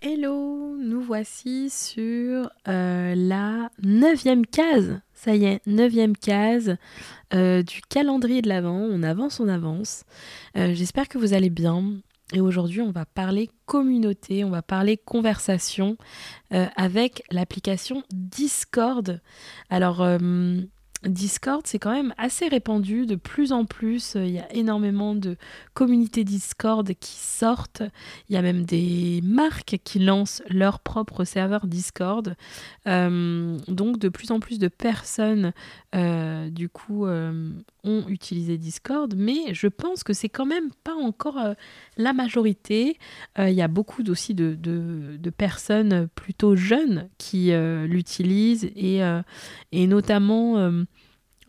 Hello, nous voici sur euh, la neuvième case. Ça y est, neuvième case euh, du calendrier de l'Avent. On avance, on avance. Euh, j'espère que vous allez bien. Et aujourd'hui, on va parler communauté, on va parler conversation avec l'application Discord. Alors, Discord, c'est quand même assez répandu. De plus en plus, euh, il y a énormément de communautés Discord qui sortent. Il y a même des marques qui lancent leur propre serveur Discord. Euh, donc, de plus en plus de personnes, euh, du coup, ont utilisé Discord. Mais je pense que c'est quand même pas encore la majorité. Il y a beaucoup aussi de, de, personnes plutôt jeunes qui l'utilisent et, et notamment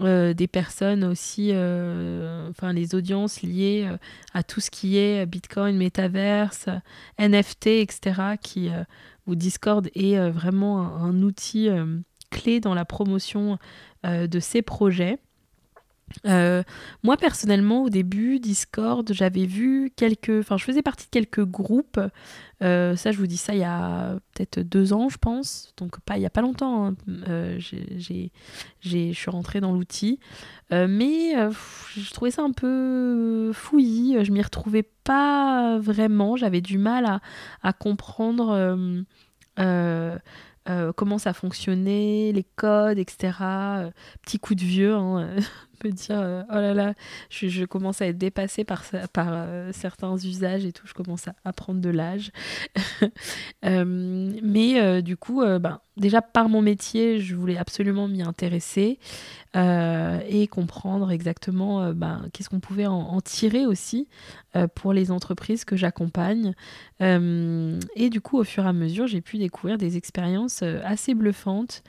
euh, des personnes aussi, euh, enfin les audiences liées euh, à tout ce qui est Bitcoin, Metaverse, NFT, etc. Qui, où Discord est vraiment un outil clé dans la promotion de ces projets. Euh, moi personnellement au début Discord j'avais vu quelques enfin je faisais partie de quelques groupes. Euh, ça je vous dis ça il y a peut-être deux ans je pense. Donc pas il y a pas longtemps hein. euh, j'ai je suis rentrée dans l'outil. Mais je trouvais ça un peu fouillis. Je m'y retrouvais pas vraiment. J'avais du mal à, à comprendre comment ça fonctionnait, les codes, etc. petit coup de vieux, hein, peut dire euh, oh là là, je, commence à être dépassée par, par euh, certains usages et tout, je commence à, prendre de l'âge. Euh, mais du coup, ben, déjà par mon métier, je voulais absolument m'y intéresser et comprendre exactement ben, qu'est-ce qu'on pouvait en, tirer aussi pour les entreprises que j'accompagne. et du coup, au fur et à mesure, j'ai pu découvrir des expériences assez bluffantes.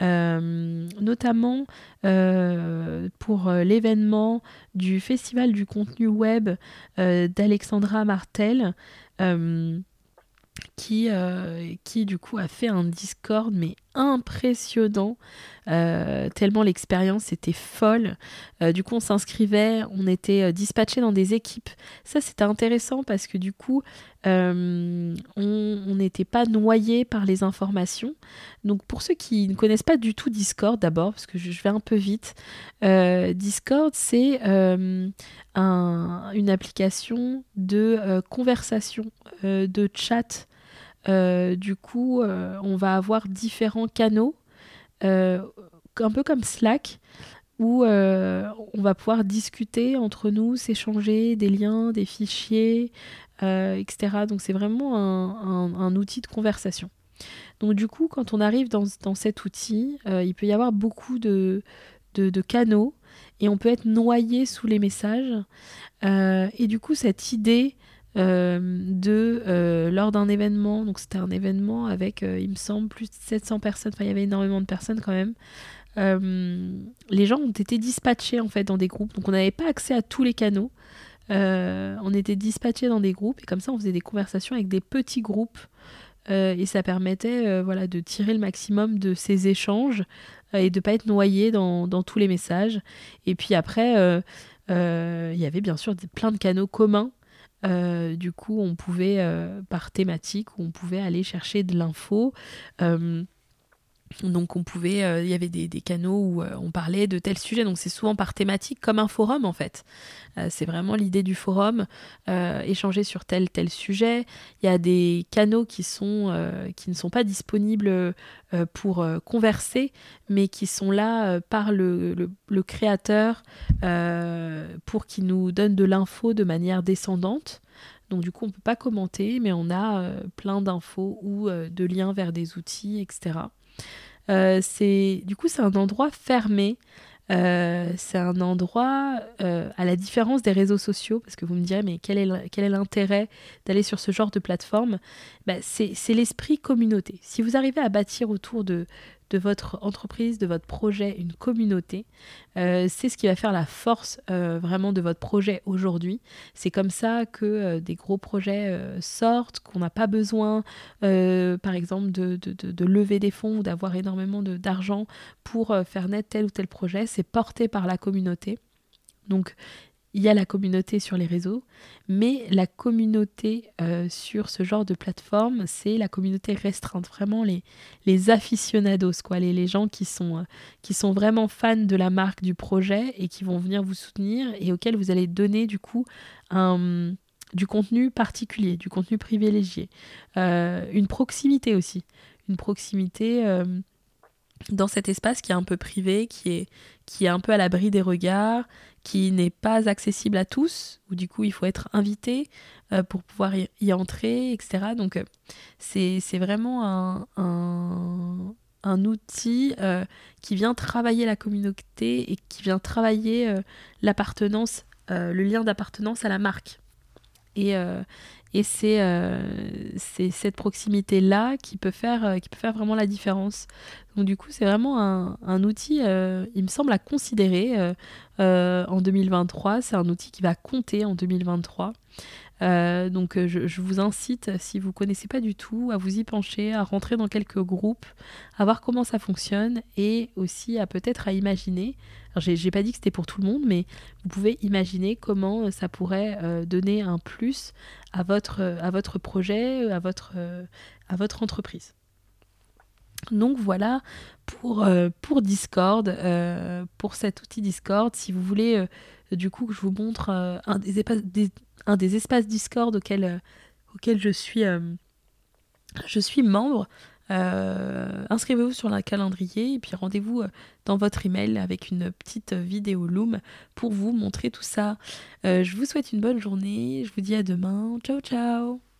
Notamment euh, euh, l'événement du Festival du contenu web d'Alexandra Martel qui, qui du coup a fait un Discord mais impressionnant, euh, tellement l'expérience était folle. Euh, du coup, on s'inscrivait, on était euh, dispatché dans des équipes. Ça, c'était intéressant parce que du coup, on n'était pas noyé par les informations. Donc, pour ceux qui ne connaissent pas du tout Discord, d'abord, parce que je, vais un peu vite, Discord, c'est une application de conversation, de chat du coup, euh, on va avoir différents canaux, euh, un peu comme Slack, où on va pouvoir discuter entre nous, s'échanger des liens, des fichiers, etc. Donc c'est vraiment un, outil de conversation. Donc du coup, quand on arrive dans, cet outil, il peut y avoir beaucoup de, canaux et on peut être noyé sous les messages. et du coup, cette idée euh, de euh, lors d'un événement, donc c'était un événement avec, euh, il me semble, plus de 700 personnes, enfin il y avait énormément de personnes quand même. les gens ont été dispatchés en fait dans des groupes, donc on n'avait pas accès à tous les canaux. on était dispatchés dans des groupes et comme ça on faisait des conversations avec des petits groupes et ça permettait voilà de tirer le maximum de ces échanges et de pas être noyé dans, dans, tous les messages. Et puis après il y avait bien sûr plein de canaux communs euh, du coup, on pouvait, euh, par thématique, on pouvait aller chercher de l'info. Euh, donc on pouvait, il y avait des, canaux où on parlait de tel sujet, donc c'est souvent par thématique comme un forum en fait. c'est vraiment l'idée du forum, échanger sur tel tel sujet. Il y a des canaux qui ne sont pas disponibles pour converser, mais qui sont là par le, créateur pour qu'il nous donne de l'info de manière descendante. Donc du coup, on ne peut pas commenter, mais on a euh, plein d'infos ou euh, de liens vers des outils, etc. Euh, c'est du coup, c'est un endroit fermé. c'est un endroit à la différence des réseaux sociaux, parce que vous me direz, mais quel est l'intérêt d'aller sur ce genre de plateforme? Bah, C'est l'esprit communauté. Si vous arrivez à bâtir autour de, de votre entreprise, de votre projet, une communauté. Euh, c'est ce qui va faire la force euh, vraiment de votre projet aujourd'hui. C'est comme ça que euh, des gros projets sortent, qu'on n'a pas besoin, par exemple, de, de, lever des fonds ou d'avoir énormément d'argent pour faire naître tel ou tel projet. C'est porté par la communauté. Donc, il y a la communauté sur les réseaux, mais la communauté euh, sur ce genre de plateforme, c'est la communauté restreinte, vraiment les, aficionados, quoi, les, les gens qui sont, euh, qui sont vraiment fans de la marque, du projet et qui vont venir vous soutenir et auxquels vous allez donner du coup du contenu particulier, du contenu privilégié, euh, une proximité aussi, une proximité dans cet espace qui est un peu privé, qui est, qui est un peu à l'abri des regards, qui n'est pas accessible à tous, où du coup il faut être invité euh, pour pouvoir y, entrer, etc. Donc euh, c'est vraiment un, un, outil euh, qui vient travailler la communauté et qui vient travailler l'appartenance, le lien d'appartenance à la marque. Et, et euh, c'est cette proximité-là qui, peut faire, euh, qui peut faire vraiment la différence. Donc du coup, c'est vraiment un, un outil, euh, il me semble, à considérer en 2023. C'est un outil qui va compter en 2023. Euh, donc euh, je, vous incite, si vous ne connaissez pas du tout, à vous y pencher, à rentrer dans quelques groupes, à voir comment ça fonctionne et aussi à peut-être à imaginer. J'ai pas dit que c'était pour tout le monde, mais vous pouvez imaginer comment euh, ça pourrait donner un plus à votre, à votre projet, à votre, à votre entreprise. Donc voilà pour, pour Discord, pour cet outil Discord. Si vous voulez du coup que je vous montre un des, des, un des espaces Discord auxquels, euh, je suis, euh, je suis membre. Euh, inscrivez-vous sur le calendrier et puis rendez-vous dans votre email avec une petite vidéo Loom pour vous montrer tout ça. je vous souhaite une bonne journée, je vous dis à demain, ciao ciao